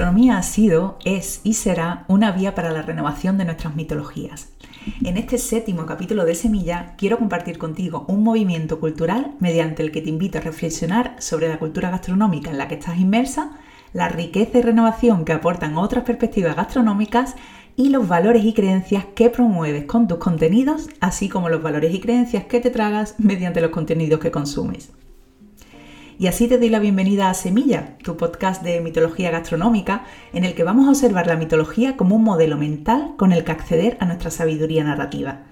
gastronomía ha sido, es y será una vía para la renovación de nuestras mitologías. En este séptimo capítulo de Semilla quiero compartir contigo un movimiento cultural mediante el que te invito a reflexionar sobre la cultura gastronómica en la que estás inmersa, la riqueza y renovación que aportan otras perspectivas gastronómicas y los valores y creencias que promueves con tus contenidos, así como los valores y creencias que te tragas mediante los contenidos que consumes. Y así te doy la bienvenida a Semilla, tu podcast de mitología gastronómica, en el que vamos a observar la mitología como un modelo mental con el que acceder a nuestra sabiduría narrativa.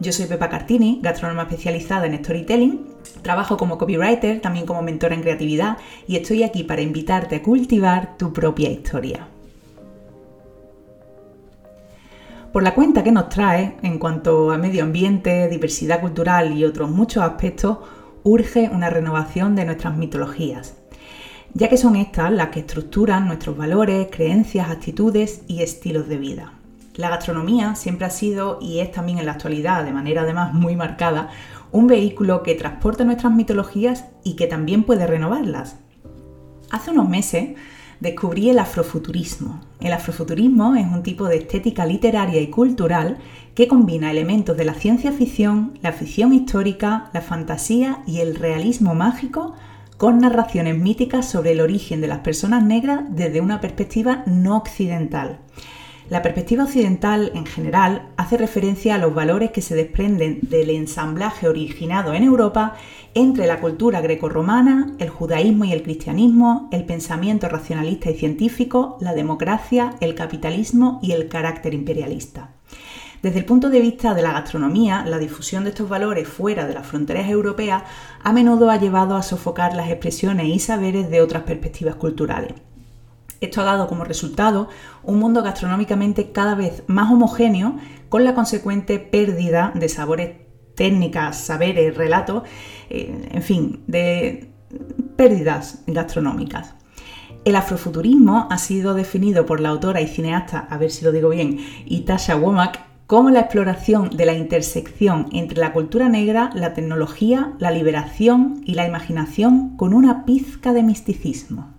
Yo soy Pepa Cartini, gastrónoma especializada en storytelling, trabajo como copywriter, también como mentora en creatividad y estoy aquí para invitarte a cultivar tu propia historia. Por la cuenta que nos trae en cuanto a medio ambiente, diversidad cultural y otros muchos aspectos, urge una renovación de nuestras mitologías, ya que son estas las que estructuran nuestros valores, creencias, actitudes y estilos de vida. La gastronomía siempre ha sido, y es también en la actualidad de manera además muy marcada, un vehículo que transporta nuestras mitologías y que también puede renovarlas. Hace unos meses descubrí el afrofuturismo. El afrofuturismo es un tipo de estética literaria y cultural que combina elementos de la ciencia ficción, la ficción histórica, la fantasía y el realismo mágico con narraciones míticas sobre el origen de las personas negras desde una perspectiva no occidental. La perspectiva occidental, en general, hace referencia a los valores que se desprenden del ensamblaje originado en Europa entre la cultura grecorromana, el judaísmo y el cristianismo, el pensamiento racionalista y científico, la democracia, el capitalismo y el carácter imperialista. Desde el punto de vista de la gastronomía, la difusión de estos valores fuera de las fronteras europeas a menudo ha llevado a sofocar las expresiones y saberes de otras perspectivas culturales. Esto ha dado como resultado un mundo gastronómicamente cada vez más homogéneo, con la consecuente pérdida de sabores, técnicas, saberes, relatos, eh, en fin, de pérdidas gastronómicas. El afrofuturismo ha sido definido por la autora y cineasta, a ver si lo digo bien, Itasha Womack, como la exploración de la intersección entre la cultura negra, la tecnología, la liberación y la imaginación con una pizca de misticismo.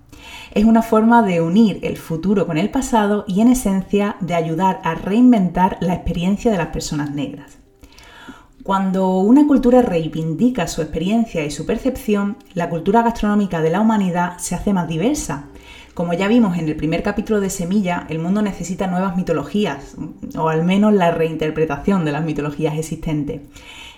Es una forma de unir el futuro con el pasado y en esencia de ayudar a reinventar la experiencia de las personas negras. Cuando una cultura reivindica su experiencia y su percepción, la cultura gastronómica de la humanidad se hace más diversa. Como ya vimos en el primer capítulo de Semilla, el mundo necesita nuevas mitologías, o al menos la reinterpretación de las mitologías existentes.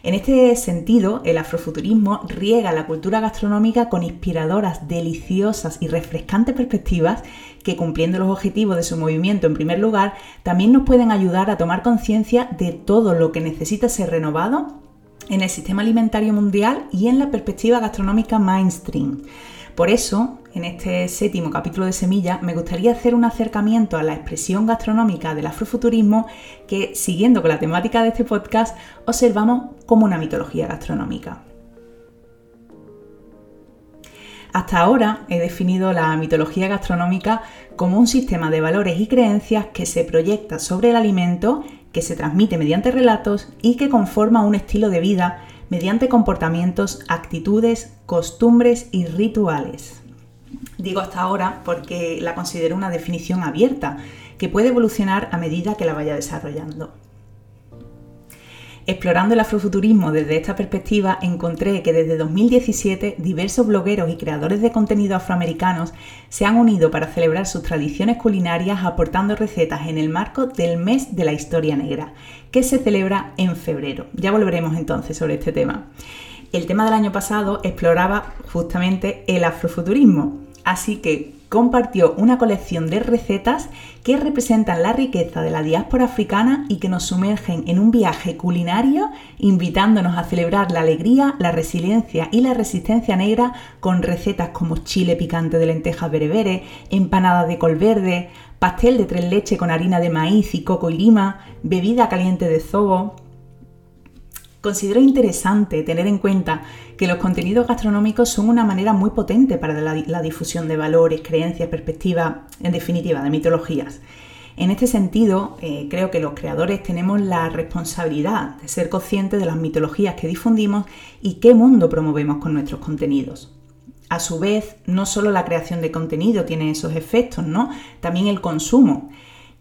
En este sentido, el afrofuturismo riega la cultura gastronómica con inspiradoras, deliciosas y refrescantes perspectivas que, cumpliendo los objetivos de su movimiento en primer lugar, también nos pueden ayudar a tomar conciencia de todo lo que necesita ser renovado en el sistema alimentario mundial y en la perspectiva gastronómica mainstream. Por eso, en este séptimo capítulo de Semilla, me gustaría hacer un acercamiento a la expresión gastronómica del afrofuturismo que, siguiendo con la temática de este podcast, observamos como una mitología gastronómica. Hasta ahora he definido la mitología gastronómica como un sistema de valores y creencias que se proyecta sobre el alimento, que se transmite mediante relatos y que conforma un estilo de vida mediante comportamientos, actitudes, costumbres y rituales. Digo hasta ahora porque la considero una definición abierta que puede evolucionar a medida que la vaya desarrollando. Explorando el afrofuturismo desde esta perspectiva, encontré que desde 2017 diversos blogueros y creadores de contenido afroamericanos se han unido para celebrar sus tradiciones culinarias aportando recetas en el marco del mes de la historia negra, que se celebra en febrero. Ya volveremos entonces sobre este tema. El tema del año pasado exploraba justamente el afrofuturismo, así que compartió una colección de recetas que representan la riqueza de la diáspora africana y que nos sumergen en un viaje culinario, invitándonos a celebrar la alegría, la resiliencia y la resistencia negra con recetas como chile picante de lentejas berebere, empanada de col verde, pastel de tres leche con harina de maíz y coco y lima, bebida caliente de zobo, Considero interesante tener en cuenta que los contenidos gastronómicos son una manera muy potente para la, difusión de valores, creencias, perspectivas, en definitiva, de mitologías. En este sentido, eh, creo que los creadores tenemos la responsabilidad de ser conscientes de las mitologías que difundimos y qué mundo promovemos con nuestros contenidos. A su vez, no solo la creación de contenido tiene esos efectos, ¿no? También el consumo.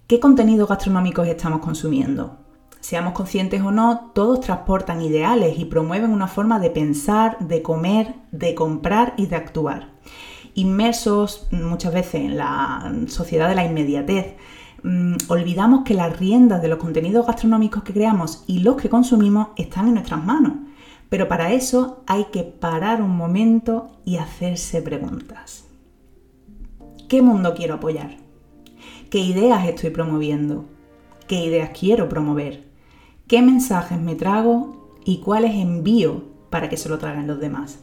¿Qué contenidos gastronómicos estamos consumiendo? Seamos conscientes o no, todos transportan ideales y promueven una forma de pensar, de comer, de comprar y de actuar. Inmersos muchas veces en la sociedad de la inmediatez, mm, olvidamos que las riendas de los contenidos gastronómicos que creamos y los que consumimos están en nuestras manos. Pero para eso hay que parar un momento y hacerse preguntas. ¿Qué mundo quiero apoyar? ¿Qué ideas estoy promoviendo? ¿Qué ideas quiero promover? ¿Qué mensajes me trago y cuáles envío para que se lo traigan los demás?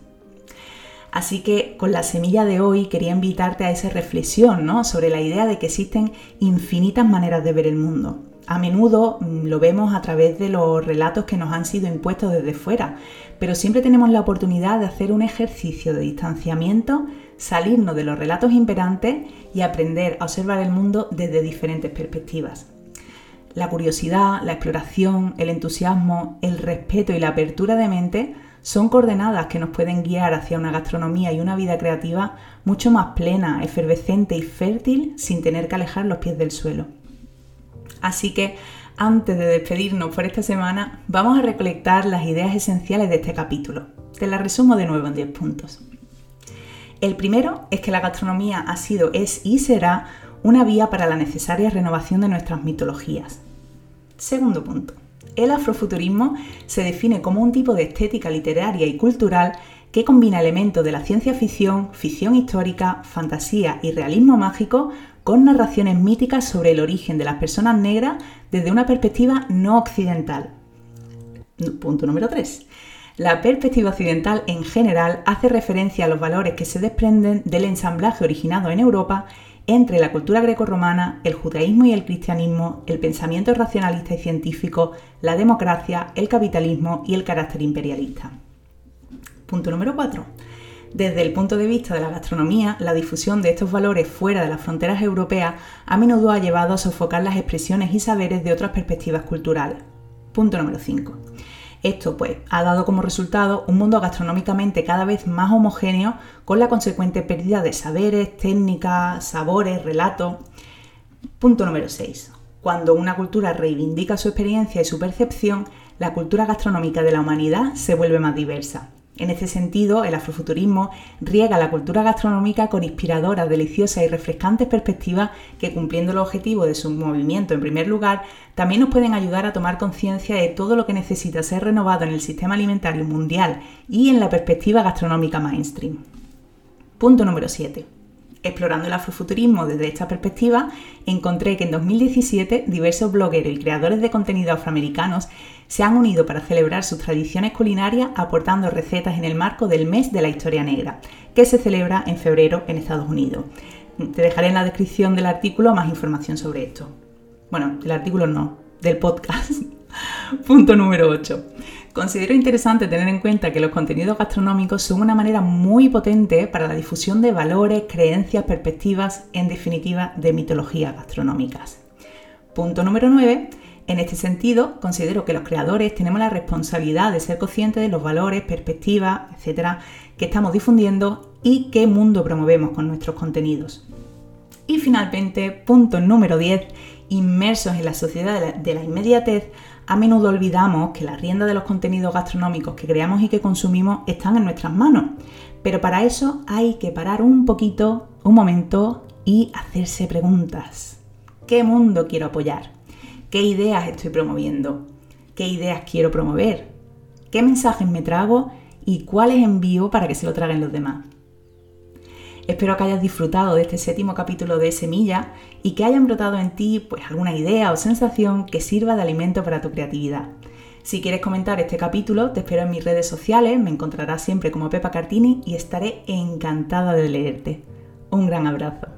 Así que con la semilla de hoy quería invitarte a esa reflexión ¿no? sobre la idea de que existen infinitas maneras de ver el mundo. A menudo mm, lo vemos a través de los relatos que nos han sido impuestos desde fuera, pero siempre tenemos la oportunidad de hacer un ejercicio de distanciamiento salirnos de los relatos imperantes y aprender a observar el mundo desde diferentes perspectivas. La curiosidad, la exploración, el entusiasmo, el respeto y la apertura de mente son coordenadas que nos pueden guiar hacia una gastronomía y una vida creativa mucho más plena, efervescente y fértil sin tener que alejar los pies del suelo. Así que antes de despedirnos por esta semana, vamos a recolectar las ideas esenciales de este capítulo. Te las resumo de nuevo en 10 puntos. El primero es que la gastronomía ha sido, es y será una vía para la necesaria renovación de nuestras mitologías. Segundo punto. El afrofuturismo se define como un tipo de estética literaria y cultural que combina elementos de la ciencia ficción, ficción histórica, fantasía y realismo mágico con narraciones míticas sobre el origen de las personas negras desde una perspectiva no occidental. Punto número 3. La perspectiva occidental en general hace referencia a los valores que se desprenden del ensamblaje originado en Europa entre la cultura grecorromana, el judaísmo y el cristianismo, el pensamiento racionalista y científico, la democracia, el capitalismo y el carácter imperialista. Punto número 4. Desde el punto de vista de la gastronomía, la difusión de estos valores fuera de las fronteras europeas a menudo ha llevado a sofocar las expresiones y saberes de otras perspectivas culturales. Punto número 5. Esto pues ha dado como resultado un mundo gastronómicamente cada vez más homogéneo con la consecuente pérdida de saberes, técnicas, sabores, relatos. Punto número 6. Cuando una cultura reivindica su experiencia y su percepción, la cultura gastronómica de la humanidad se vuelve más diversa. En este sentido, el afrofuturismo riega la cultura gastronómica con inspiradoras, deliciosas y refrescantes perspectivas que, cumpliendo el objetivo de su movimiento en primer lugar, también nos pueden ayudar a tomar conciencia de todo lo que necesita ser renovado en el sistema alimentario mundial y en la perspectiva gastronómica mainstream. Punto número 7. Explorando el afrofuturismo desde esta perspectiva, encontré que en 2017 diversos blogueros y creadores de contenido afroamericanos se han unido para celebrar sus tradiciones culinarias aportando recetas en el marco del mes de la historia negra, que se celebra en febrero en Estados Unidos. Te dejaré en la descripción del artículo más información sobre esto. Bueno, del artículo no, del podcast. Punto número 8. Considero interesante tener en cuenta que los contenidos gastronómicos son una manera muy potente para la difusión de valores, creencias, perspectivas, en definitiva, de mitologías gastronómicas. Punto número 9. En este sentido, considero que los creadores tenemos la responsabilidad de ser conscientes de los valores, perspectivas, etcétera, que estamos difundiendo y qué mundo promovemos con nuestros contenidos. Y finalmente, punto número 10, inmersos en la sociedad de la, inmediatez, a menudo olvidamos que la rienda de los contenidos gastronómicos que creamos y que consumimos están en nuestras manos. Pero para eso hay que parar un poquito, un momento y hacerse preguntas. ¿Qué mundo quiero apoyar? ¿Qué ideas estoy promoviendo? ¿Qué ideas quiero promover? ¿Qué mensajes me trago y cuáles envío para que se lo traguen los demás? Espero que hayas disfrutado de este séptimo capítulo de Semilla y que hayan brotado en ti pues alguna idea o sensación que sirva de alimento para tu creatividad. Si quieres comentar este capítulo, te espero en mis redes sociales, me encontrarás siempre como Pepa Cartini y estaré encantada de leerte. Un gran abrazo.